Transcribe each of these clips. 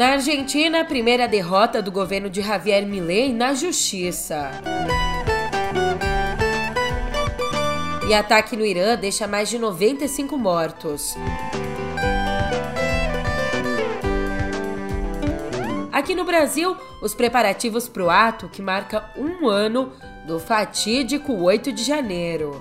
Na Argentina, a primeira derrota do governo de Javier Milei na justiça. E ataque no Irã deixa mais de 95 mortos. Aqui no Brasil, os preparativos para o ato que marca um ano do fatídico 8 de janeiro.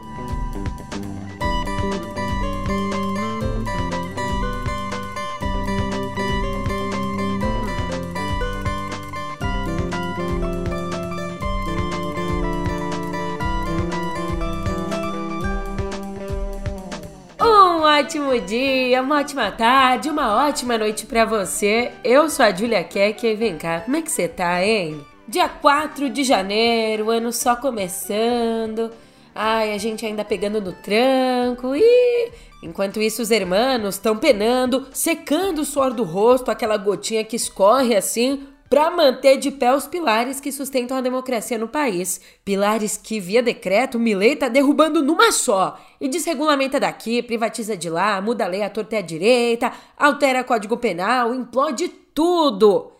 Ótimo dia, uma ótima tarde, uma ótima noite para você. Eu sou a Julia Keck e vem cá, como é que você tá, hein? Dia 4 de janeiro, ano só começando. Ai, a gente ainda pegando no tranco e enquanto isso os hermanos estão penando, secando o suor do rosto, aquela gotinha que escorre assim para manter de pé os pilares que sustentam a democracia no país. Pilares que, via decreto, Milei tá derrubando numa só. E desregulamenta daqui, privatiza de lá, muda a lei à torta e à direita, altera código penal, implode tudo.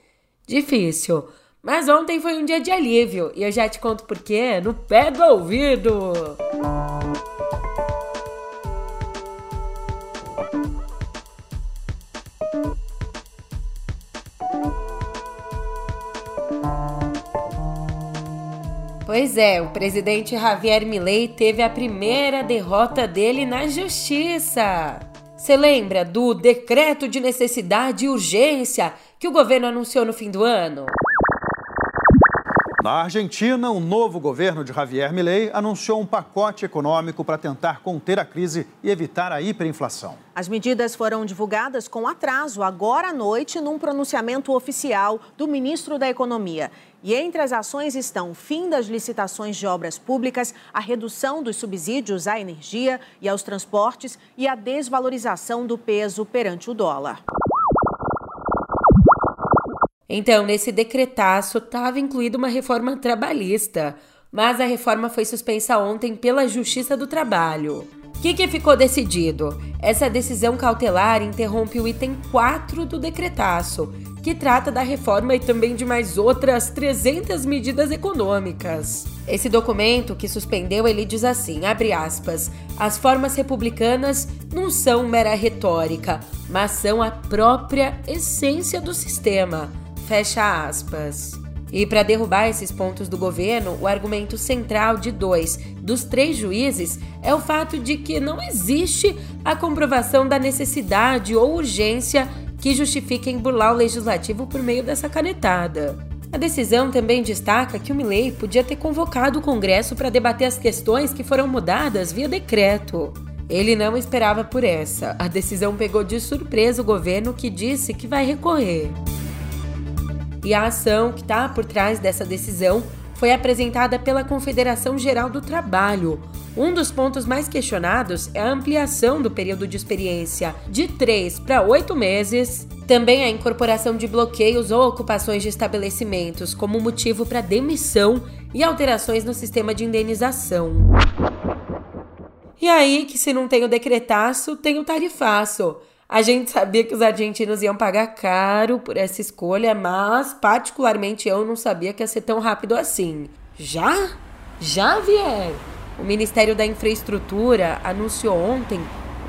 Difícil. Mas ontem foi um dia de alívio e eu já te conto por quê no pé do ouvido. Pois é, o presidente Javier Milei teve a primeira derrota dele na justiça. Você lembra do decreto de necessidade e urgência que o governo anunciou no fim do ano? Na Argentina, o novo governo de Javier Milei anunciou um pacote econômico para tentar conter a crise e evitar a hiperinflação. As medidas foram divulgadas com atraso agora à noite num pronunciamento oficial do ministro da Economia. E entre as ações estão o fim das licitações de obras públicas, a redução dos subsídios à energia e aos transportes e a desvalorização do peso perante o dólar. Então, nesse decretaço estava incluída uma reforma trabalhista, mas a reforma foi suspensa ontem pela Justiça do Trabalho. O que, que ficou decidido? Essa decisão cautelar interrompe o item 4 do decretaço, que trata da reforma e também de mais outras 300 medidas econômicas. Esse documento que suspendeu ele diz assim, abre aspas, as formas republicanas não são mera retórica, mas são a própria essência do sistema Fecha aspas. E para derrubar esses pontos do governo, o argumento central de dois dos três juízes é o fato de que não existe a comprovação da necessidade ou urgência que justifiquem burlar o legislativo por meio dessa canetada. A decisão também destaca que o Milley podia ter convocado o Congresso para debater as questões que foram mudadas via decreto. Ele não esperava por essa. A decisão pegou de surpresa o governo que disse que vai recorrer. E a ação que está por trás dessa decisão foi apresentada pela Confederação Geral do Trabalho. Um dos pontos mais questionados é a ampliação do período de experiência de 3 para 8 meses, também a incorporação de bloqueios ou ocupações de estabelecimentos como motivo para demissão e alterações no sistema de indenização. E aí que se não tem o decretaço, tem o tarifaço. A gente sabia que os argentinos iam pagar caro por essa escolha, mas particularmente eu não sabia que ia ser tão rápido assim. Já? Já, Vier? O Ministério da Infraestrutura anunciou ontem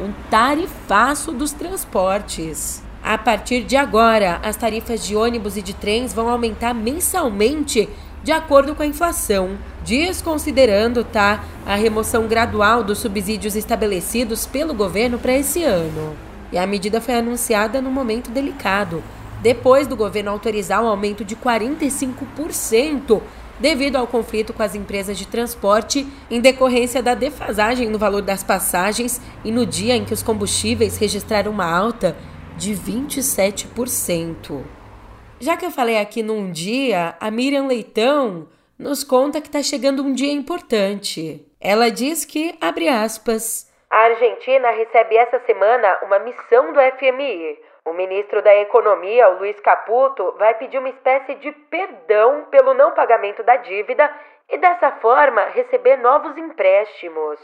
um tarifaço dos transportes. A partir de agora, as tarifas de ônibus e de trens vão aumentar mensalmente de acordo com a inflação, desconsiderando tá, a remoção gradual dos subsídios estabelecidos pelo governo para esse ano. E a medida foi anunciada num momento delicado, depois do governo autorizar o um aumento de 45% devido ao conflito com as empresas de transporte em decorrência da defasagem no valor das passagens e no dia em que os combustíveis registraram uma alta de 27%. Já que eu falei aqui num dia, a Miriam Leitão nos conta que está chegando um dia importante. Ela diz que, abre aspas, a Argentina recebe essa semana uma missão do FMI. O ministro da Economia, o Luiz Caputo, vai pedir uma espécie de perdão pelo não pagamento da dívida e, dessa forma, receber novos empréstimos.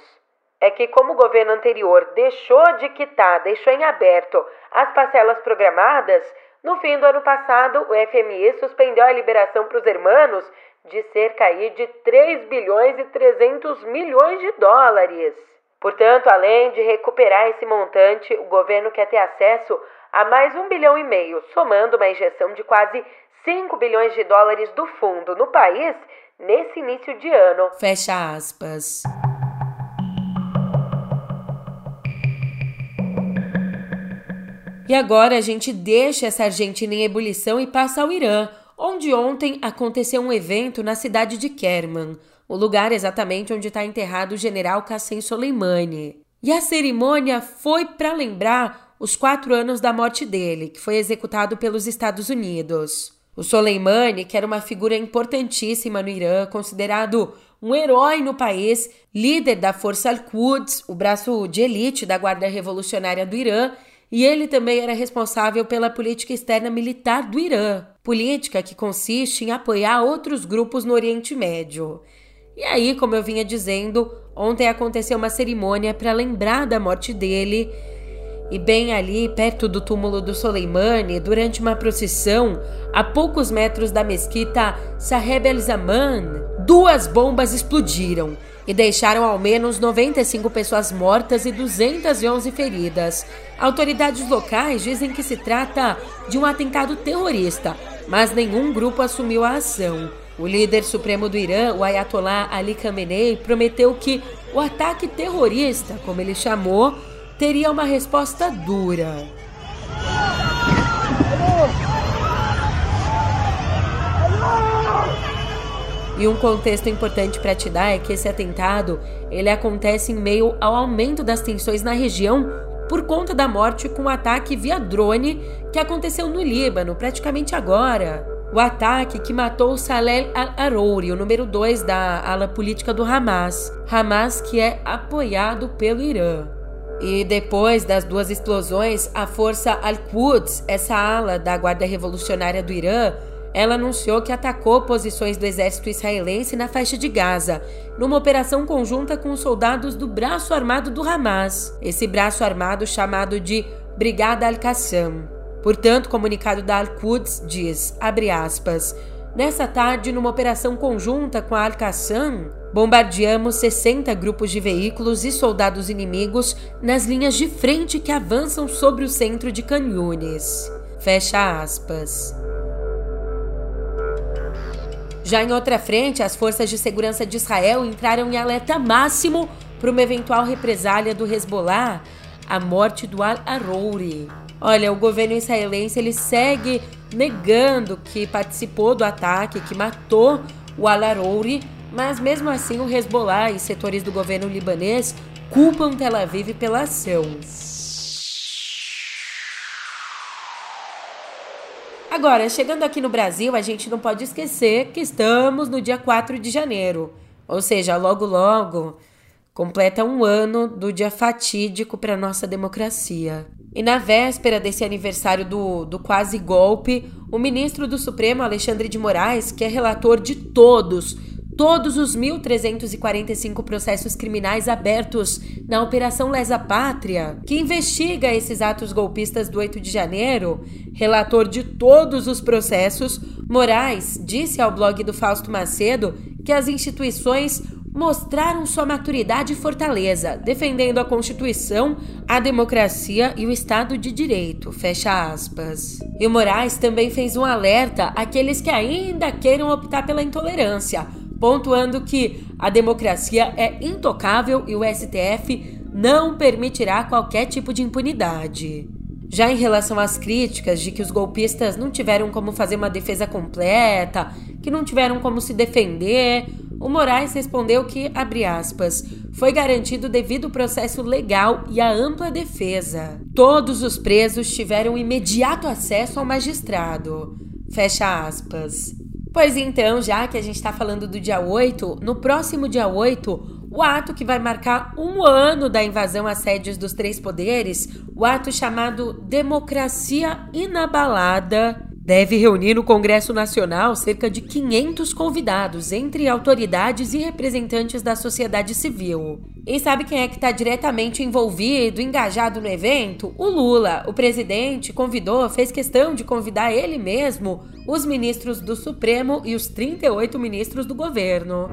É que, como o governo anterior deixou de quitar, deixou em aberto as parcelas programadas, No fim do ano passado, o FMI suspendeu a liberação para os hermanos de cerca de 3 bilhões e 300 milhões de dólares. Portanto, além de recuperar esse montante, o governo quer ter acesso a mais um bilhão e meio, somando uma injeção de quase 5 bilhões de dólares do fundo no país nesse início de ano. Fecha aspas. E agora a gente deixa essa Argentina em ebulição e passa ao Irã, onde ontem aconteceu um evento na cidade de Kerman, o lugar exatamente onde está enterrado o general Qassem Soleimani. E a cerimônia foi para lembrar os quatro anos da morte dele, que foi executado pelos Estados Unidos. O Soleimani, que era uma figura importantíssima no Irã, considerado um herói no país, líder da Força Al-Quds, o braço de elite da Guarda Revolucionária do Irã, e ele também era responsável pela política externa militar do Irã, política que consiste em apoiar outros grupos no Oriente Médio. E aí, como eu vinha dizendo, ontem aconteceu uma cerimônia para lembrar da morte dele. E bem ali, perto do túmulo do Soleimani, durante uma procissão, a poucos metros da mesquita Saheb el-Zaman, duas bombas explodiram e deixaram ao menos 95 pessoas mortas e 211 feridas. Autoridades locais dizem que se trata de um atentado terrorista, mas nenhum grupo assumiu a ação. O líder supremo do Irã, o Ayatollah Ali Khamenei, prometeu que o ataque terrorista, como ele chamou, teria uma resposta dura. E um contexto importante para te dar é que esse atentado ele acontece em meio ao aumento das tensões na região por conta da morte com um ataque via drone que aconteceu no Líbano, praticamente agora. O ataque que matou Saleh al-Arouri, o número 2 da ala política do Hamas. Hamas que é apoiado pelo Irã. E depois das duas explosões, a força Al-Quds, essa ala da Guarda Revolucionária do Irã, ela anunciou que atacou posições do exército israelense na faixa de Gaza, numa operação conjunta com os soldados do braço armado do Hamas, esse braço armado chamado de Brigada Al-Qassam. Portanto, o comunicado da Al-Quds diz, abre aspas, Nessa tarde, numa operação conjunta com a Al-Qassam, bombardeamos 60 grupos de veículos e soldados inimigos nas linhas de frente que avançam sobre o centro de Canhunes. Fecha aspas. Já em outra frente, as forças de segurança de Israel entraram em alerta máximo para uma eventual represália do Hezbollah, a morte do Al-Arouri. Olha, o governo israelense ele segue negando que participou do ataque que matou o Al-Arouri, mas mesmo assim o Hezbollah e setores do governo libanês culpam Tel Aviv pela ação. Agora, chegando aqui no Brasil, a gente não pode esquecer que estamos no dia 4 de janeiro. Ou seja, logo logo completa um ano do dia fatídico para nossa democracia. E na véspera desse aniversário do, do quase golpe, o ministro do Supremo, Alexandre de Moraes, que é relator de todos todos os 1.345 processos criminais abertos na Operação Lesa Pátria, que investiga esses atos golpistas do 8 de janeiro, relator de todos os processos, Moraes disse ao blog do Fausto Macedo que as instituições mostraram sua maturidade e fortaleza, defendendo a Constituição, a democracia e o Estado de Direito. Fecha aspas. E o Moraes também fez um alerta àqueles que ainda queiram optar pela intolerância pontuando que a democracia é intocável e o STF não permitirá qualquer tipo de impunidade. Já em relação às críticas de que os golpistas não tiveram como fazer uma defesa completa, que não tiveram como se defender, o Moraes respondeu que, abre aspas, foi garantido devido processo legal e a ampla defesa. Todos os presos tiveram imediato acesso ao magistrado. Fecha aspas. Pois então, já que a gente está falando do dia 8, no próximo dia 8, o ato que vai marcar um ano da invasão às sedes dos três poderes, o ato chamado Democracia Inabalada, deve reunir no Congresso Nacional cerca de 500 convidados, entre autoridades e representantes da sociedade civil. E sabe quem é que está diretamente envolvido, engajado no evento? O Lula. O presidente convidou, fez questão de convidar ele mesmo, os ministros do Supremo e os 38 ministros do governo.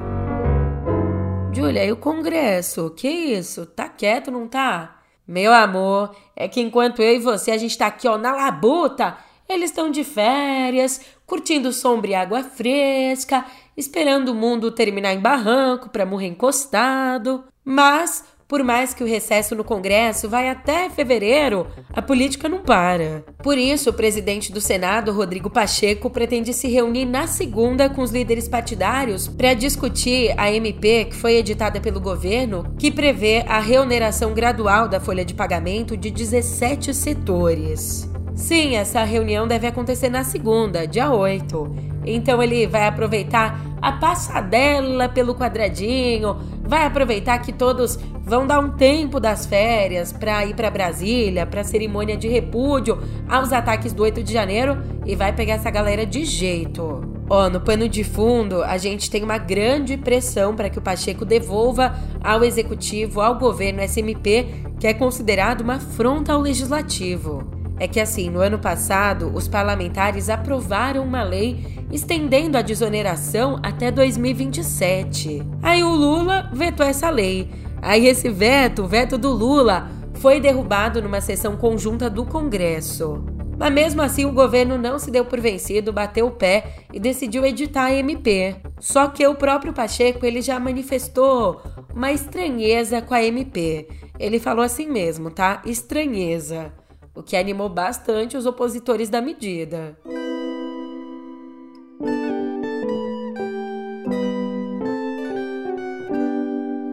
Júlia, e o Congresso? Que isso? Tá quieto, não tá? Meu amor, é que enquanto eu e você a gente tá aqui, ó, na labuta, eles estão de férias, curtindo sombra e água fresca, esperando o mundo terminar em barranco para morrer encostado. Mas, por mais que o recesso no Congresso vai até fevereiro, a política não para. Por isso, o presidente do Senado, Rodrigo Pacheco, pretende se reunir na segunda com os líderes partidários para discutir a MP que foi editada pelo governo, que prevê a reoneração gradual da folha de pagamento de 17 setores. Sim, essa reunião deve acontecer na segunda, dia 8. Então ele vai aproveitar a passadela pelo quadradinho, vai aproveitar que todos vão dar um tempo das férias para ir para Brasília, para cerimônia de repúdio aos ataques do 8 de janeiro e vai pegar essa galera de jeito. Ó, no pano de fundo, a gente tem uma grande pressão para que o Pacheco devolva ao executivo, ao governo SMP, que é considerado uma afronta ao legislativo é que, assim, no ano passado, os parlamentares aprovaram uma lei estendendo a desoneração até 2027. Aí o Lula vetou essa lei. Aí esse veto, o veto do Lula, foi derrubado numa sessão conjunta do Congresso. Mas mesmo assim, o governo não se deu por vencido, bateu o pé e decidiu editar a MP. Só que o próprio Pacheco ele já manifestou uma estranheza com a MP. Ele falou assim mesmo, tá? Estranheza o que animou bastante os opositores da medida.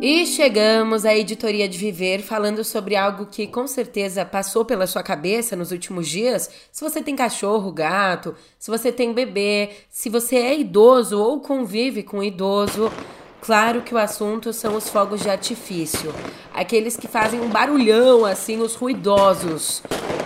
E chegamos à editoria de Viver falando sobre algo que com certeza passou pela sua cabeça nos últimos dias. Se você tem cachorro, gato, se você tem bebê, se você é idoso ou convive com idoso, Claro que o assunto são os fogos de artifício, aqueles que fazem um barulhão assim, os ruidosos.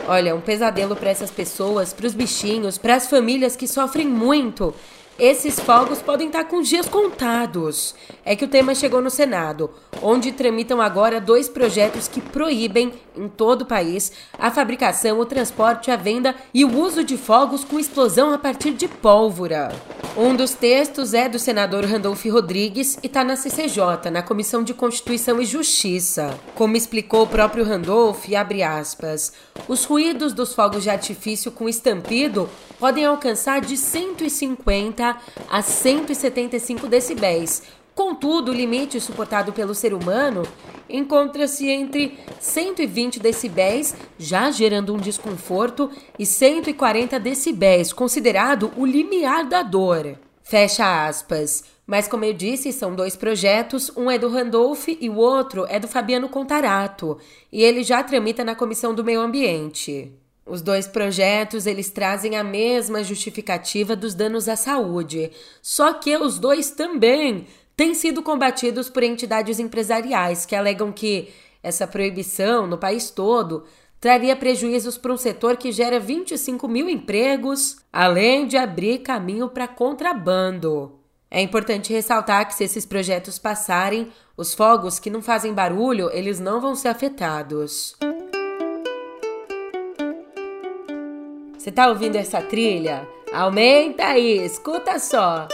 Olha, um pesadelo para essas pessoas, para os bichinhos, para as famílias que sofrem muito esses fogos podem estar com dias contados. É que o tema chegou no Senado, onde tramitam agora dois projetos que proíbem, em todo o país, a fabricação, o transporte, a venda e o uso de fogos com explosão a partir de pólvora. Um dos textos é do senador Randolph Rodrigues e está na CCJ, na Comissão de Constituição e Justiça. Como explicou o próprio Randolph, abre aspas, os ruídos dos fogos de artifício com estampido podem alcançar de 150 a 175 decibéis. Contudo, o limite suportado pelo ser humano encontra-se entre 120 decibéis, já gerando um desconforto, e 140 decibéis, considerado o limiar da dor. Fecha aspas. Mas, como eu disse, são dois projetos, um é do Randolph e o outro é do Fabiano Contarato, e ele já tramita na Comissão do Meio Ambiente. Os dois projetos, eles trazem a mesma justificativa dos danos à saúde, só que os dois também têm sido combatidos por entidades empresariais que alegam que essa proibição no país todo traria prejuízos para um setor que gera 25 mil empregos, além de abrir caminho para contrabando. É importante ressaltar que se esses projetos passarem, os fogos que não fazem barulho, eles não vão ser afetados. Você tá ouvindo essa trilha? Aumenta aí, escuta só.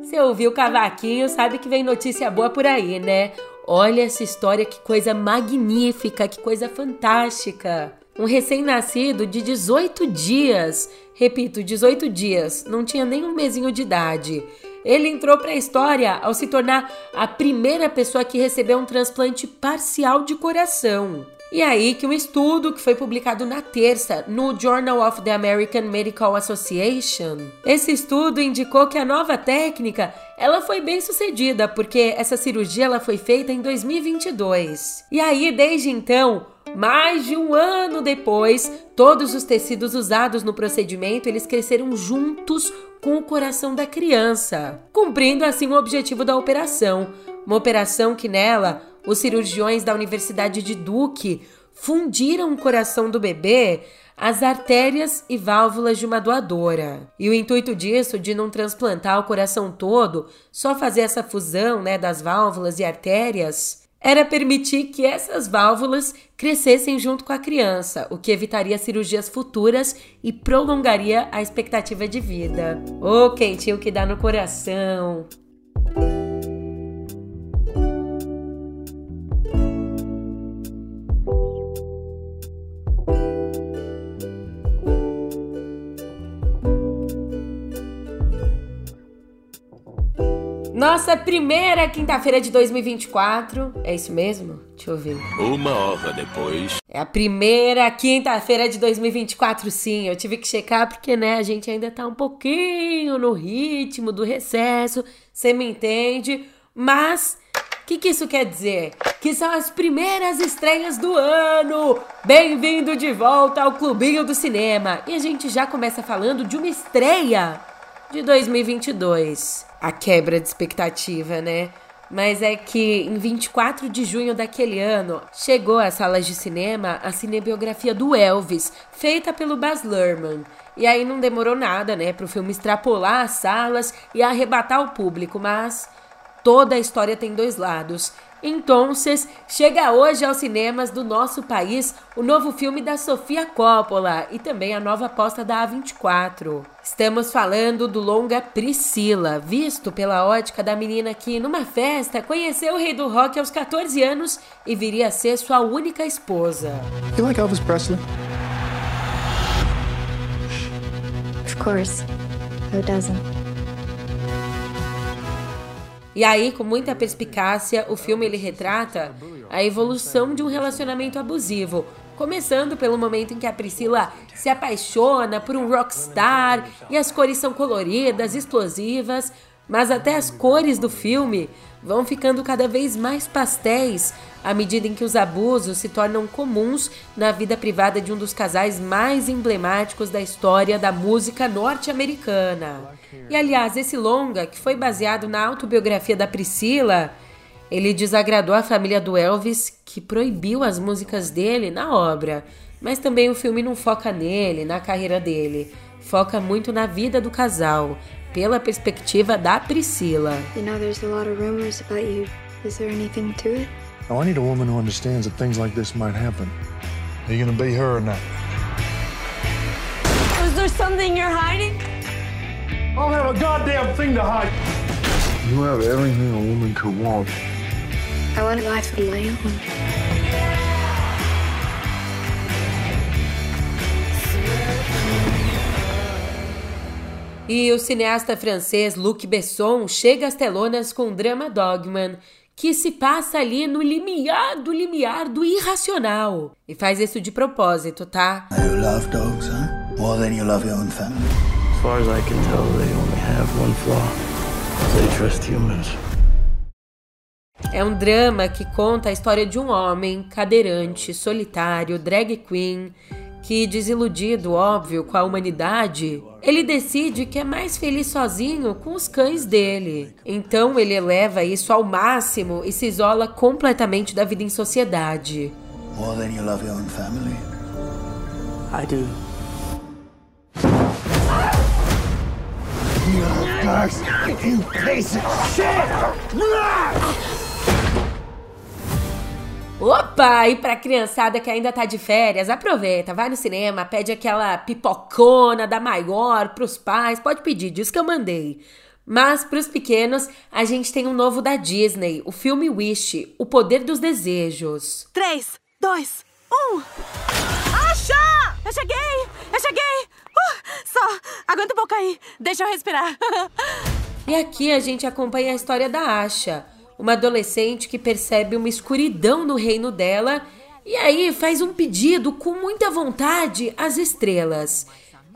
Você ouviu o cavaquinho, sabe que vem notícia boa por aí, né? Olha essa história, que coisa magnífica, que coisa fantástica. Um recém-nascido de 18 dias, repito, 18 dias, não tinha nem um mesinho de idade. Ele entrou para a história ao se tornar a primeira pessoa que recebeu um transplante parcial de coração. E aí que um estudo que foi publicado na terça no Journal of the American Medical Association, esse estudo indicou que a nova técnica, ela foi bem sucedida, porque essa cirurgia ela foi feita em 2022. E aí desde então, mais de um ano depois, todos os tecidos usados no procedimento, eles cresceram juntos com o coração da criança, cumprindo assim o objetivo da operação, uma operação que nela os cirurgiões da Universidade de Duke fundiram o coração do bebê as artérias e válvulas de uma doadora. E o intuito disso, de não transplantar o coração todo, só fazer essa fusão né, das válvulas e artérias, era permitir que essas válvulas crescessem junto com a criança, o que evitaria cirurgias futuras e prolongaria a expectativa de vida. Ô, oh, quentinho que dá no coração! Nossa primeira quinta-feira de 2024. É isso mesmo? Deixa eu ver. Uma hora depois. É a primeira quinta-feira de 2024, sim. Eu tive que checar porque, né, a gente ainda tá um pouquinho no ritmo do recesso. Você me entende? Mas. O que, que isso quer dizer? Que são as primeiras estreias do ano! Bem-vindo de volta ao Clubinho do Cinema! E a gente já começa falando de uma estreia de 2022 a quebra de expectativa, né? Mas é que em 24 de junho daquele ano chegou às salas de cinema a cinebiografia do Elvis, feita pelo Baz Luhrmann. E aí não demorou nada, né, para o filme extrapolar as salas e arrebatar o público, mas toda a história tem dois lados. Então, chega hoje aos cinemas do nosso país o novo filme da Sofia Coppola e também a nova aposta da A24. Estamos falando do longa Priscila, visto pela ótica da menina que, numa festa, conheceu o rei do rock aos 14 anos e viria a ser sua única esposa. You like Elvis Presley? Of course. Who doesn't? E aí, com muita perspicácia, o filme ele retrata a evolução de um relacionamento abusivo, começando pelo momento em que a Priscila se apaixona por um rockstar e as cores são coloridas, explosivas, mas até as cores do filme vão ficando cada vez mais pastéis à medida em que os abusos se tornam comuns na vida privada de um dos casais mais emblemáticos da história da música norte-americana. E aliás, esse longa, que foi baseado na autobiografia da Priscila, ele desagradou a família do Elvis, que proibiu as músicas dele na obra. Mas também o filme não foca nele, na carreira dele. Foca muito na vida do casal, pela perspectiva da Priscila. You know, there's a lot of rumors about you. Is there anything to it? Oh, I need a woman who understands that things like this might happen. Are you gonna be her or not? Is there something you're hiding? I don't have a goddamn thing to hide. You have everything a woman could want. I want a life of my own. E o cineasta francês Luc Besson chega às telonas com o drama Dogman, que se passa ali no limiar do limiar do irracional. E faz isso de propósito, tá? You love dogs, huh? More than you love your own family. As far as I can tell, they only have one flaw. They trust humans. É um drama que conta a história de um homem cadeirante, solitário, drag queen, que, desiludido, óbvio, com a humanidade, ele decide que é mais feliz sozinho com os cães dele. Então ele eleva isso ao máximo e se isola completamente da vida em sociedade. More than you love your own family. I do. You you piece of shit! Opa! E pra criançada que ainda tá de férias, aproveita, vai no cinema, pede aquela pipocona da maior pros pais, pode pedir, diz que eu mandei. Mas pros pequenos, a gente tem um novo da Disney, o filme Wish, O Poder dos Desejos. 3, 2, 1. Acha! Eu cheguei! Eu cheguei! Uh, só, aguenta um pouco aí, deixa eu respirar. e aqui a gente acompanha a história da Asha uma adolescente que percebe uma escuridão no reino dela e aí faz um pedido com muita vontade às estrelas.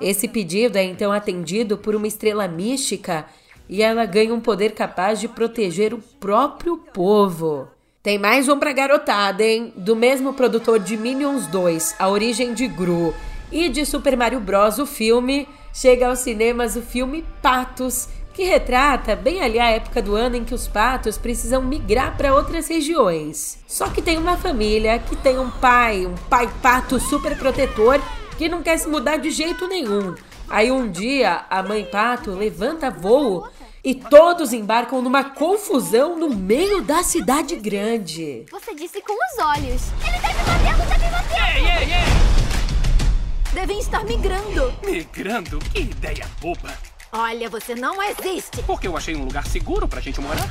Esse pedido é então atendido por uma estrela mística e ela ganha um poder capaz de proteger o próprio povo. Tem mais um pra garotada, hein? Do mesmo produtor de Minions 2, A Origem de Gru, e de Super Mario Bros. o filme, chega aos cinemas o filme Patos, que retrata bem ali a época do ano em que os patos precisam migrar para outras regiões. Só que tem uma família que tem um pai, um pai pato super protetor que não quer se mudar de jeito nenhum. Aí um dia a mãe pato levanta voo e todos embarcam numa confusão no meio da cidade grande. Você disse com os olhos. Ele deve batendo, deve batendo! Ei, ei, ei! Devem estar migrando. Migrando? Que ideia boba! Olha, você não existe. Porque eu achei um lugar seguro pra gente morar.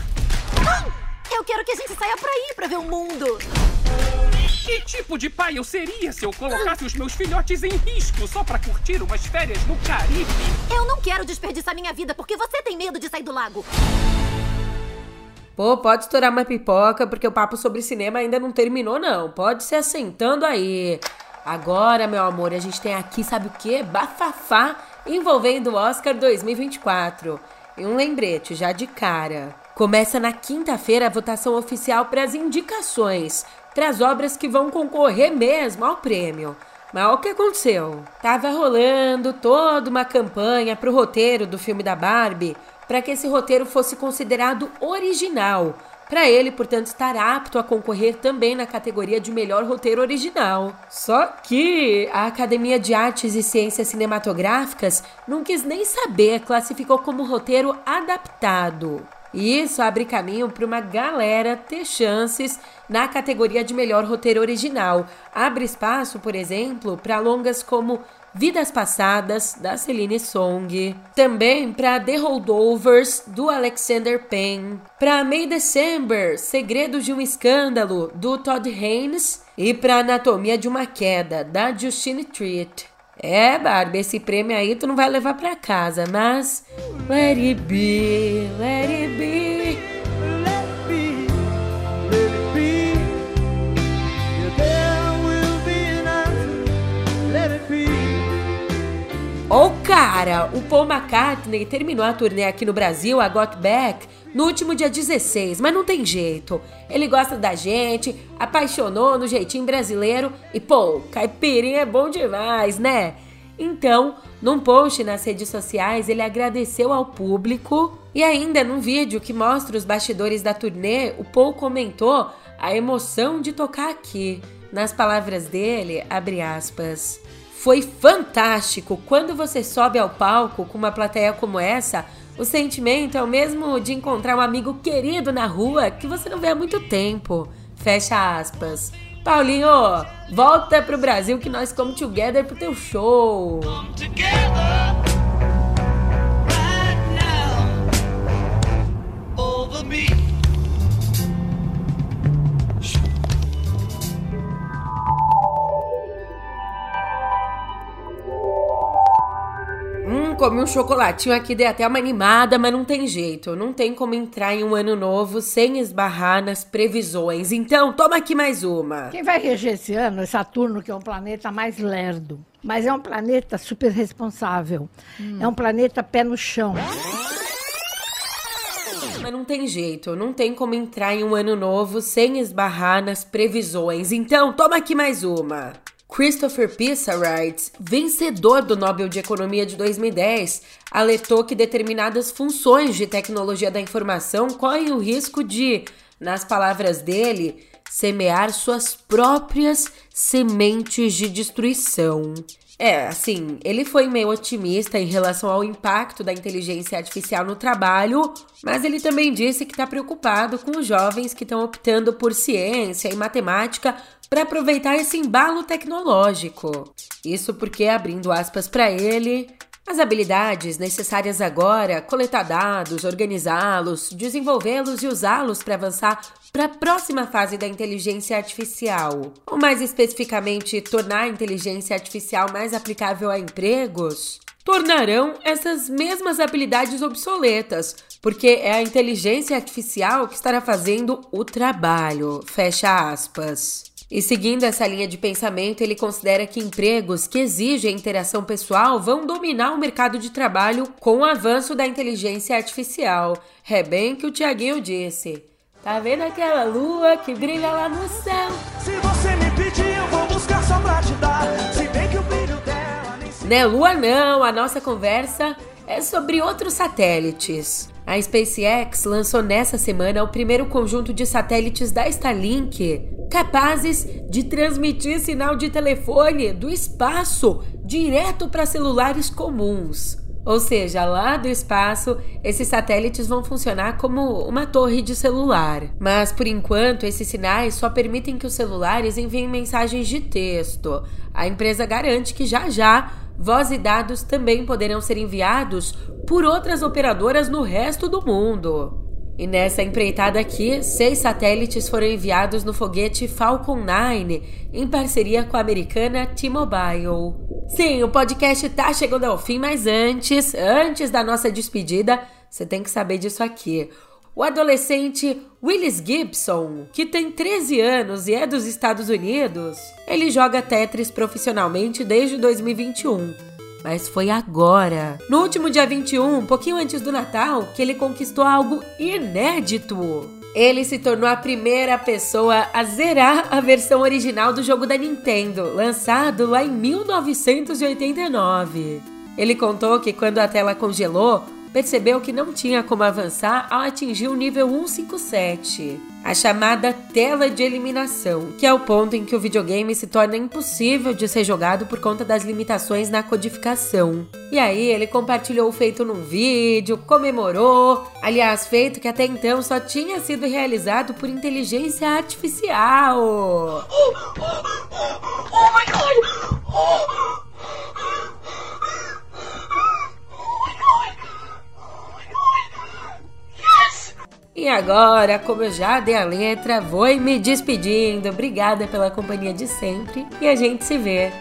Eu quero que a gente saia pra ir pra ver o mundo. Que tipo de pai eu seria se eu colocasse os meus filhotes em risco só pra curtir umas férias no Caribe? Eu não quero desperdiçar minha vida porque você tem medo de sair do lago. Pô, pode estourar uma pipoca porque o papo sobre cinema ainda não terminou, não. Pode se assentando aí. Agora, meu amor, a gente tem aqui, sabe o quê? Bafafá envolvendo o Oscar 2024. E um lembrete já de cara. Começa na quinta-feira a votação oficial para as indicações, para as obras que vão concorrer mesmo ao prêmio. Mas o que aconteceu. Tava rolando toda uma campanha para o roteiro do filme da Barbie, para que esse roteiro fosse considerado original, para ele, portanto, estar apto a concorrer também na categoria de melhor roteiro original. Só que a Academia de Artes e Ciências Cinematográficas não quis nem saber, classificou como roteiro adaptado. E isso abre caminho para uma galera ter chances na categoria de melhor roteiro original. Abre espaço, por exemplo, para longas como Vidas Passadas, da Celine Song. Também para The Holdovers, do Alexander Payne. Para May December, Segredos de um Escândalo, do Todd Haynes. E para Anatomia de uma Queda, da Justine Treat. É, Barbie, esse prêmio aí tu não vai levar para casa, mas. Let it be, let it be. Ô oh, cara, o Paul McCartney terminou a turnê aqui no Brasil, a Got Back, no último dia 16, mas não tem jeito. Ele gosta da gente, apaixonou no jeitinho brasileiro e, pô, caipirinha é bom demais, né? Então, num post nas redes sociais, ele agradeceu ao público e ainda num vídeo que mostra os bastidores da turnê, o Paul comentou a emoção de tocar aqui. Nas palavras dele, abre aspas. Foi fantástico! Quando você sobe ao palco com uma plateia como essa, o sentimento é o mesmo de encontrar um amigo querido na rua que você não vê há muito tempo. Fecha aspas. Paulinho, volta pro Brasil que nós come together pro teu show. Comi um chocolatinho aqui, dei até uma animada, mas não tem jeito. Não tem como entrar em um ano novo sem esbarrar nas previsões. Então, toma aqui mais uma. Quem vai reger esse ano é Saturno, que é um planeta mais lerdo. Mas é um planeta super responsável. Hum. É um planeta pé no chão. Mas não tem jeito, não tem como entrar em um ano novo sem esbarrar nas previsões. Então, toma aqui mais uma. Christopher Pissarides, vencedor do Nobel de Economia de 2010, alertou que determinadas funções de tecnologia da informação correm o risco de, nas palavras dele, semear suas próprias sementes de destruição. É, assim, ele foi meio otimista em relação ao impacto da inteligência artificial no trabalho, mas ele também disse que está preocupado com os jovens que estão optando por ciência e matemática para aproveitar esse embalo tecnológico. Isso porque, abrindo aspas para ele, as habilidades necessárias agora, coletar dados, organizá-los, desenvolvê-los e usá-los para avançar para a próxima fase da inteligência artificial, ou mais especificamente, tornar a inteligência artificial mais aplicável a empregos, tornarão essas mesmas habilidades obsoletas, porque é a inteligência artificial que estará fazendo o trabalho. Fecha aspas. E seguindo essa linha de pensamento, ele considera que empregos que exigem interação pessoal vão dominar o mercado de trabalho com o avanço da inteligência artificial. É bem que o Tiaguinho disse. Tá vendo aquela lua que brilha lá no céu? Se você me pedir, eu vou buscar só pra te dar. Se bem que o brilho dela nem se... Né, lua não, a nossa conversa é sobre outros satélites. A SpaceX lançou nessa semana o primeiro conjunto de satélites da Starlink capazes de transmitir sinal de telefone do espaço direto para celulares comuns. Ou seja, lá do espaço, esses satélites vão funcionar como uma torre de celular. Mas por enquanto, esses sinais só permitem que os celulares enviem mensagens de texto. A empresa garante que já já voz e dados também poderão ser enviados por outras operadoras no resto do mundo. E nessa empreitada aqui, seis satélites foram enviados no foguete Falcon 9, em parceria com a americana T-Mobile. Sim, o podcast tá chegando ao fim, mas antes, antes da nossa despedida, você tem que saber disso aqui. O adolescente Willis Gibson, que tem 13 anos e é dos Estados Unidos, ele joga Tetris profissionalmente desde 2021 mas foi agora, no último dia 21, um pouquinho antes do Natal, que ele conquistou algo inédito. Ele se tornou a primeira pessoa a zerar a versão original do jogo da Nintendo, lançado lá em 1989. Ele contou que quando a tela congelou, percebeu que não tinha como avançar ao atingir o nível 157, a chamada tela de eliminação, que é o ponto em que o videogame se torna impossível de ser jogado por conta das limitações na codificação. E aí ele compartilhou o feito num vídeo, comemorou, aliás, feito que até então só tinha sido realizado por inteligência artificial. Oh, oh, oh, oh my god! Oh. E agora, como eu já dei a letra, vou me despedindo. Obrigada pela companhia de sempre e a gente se vê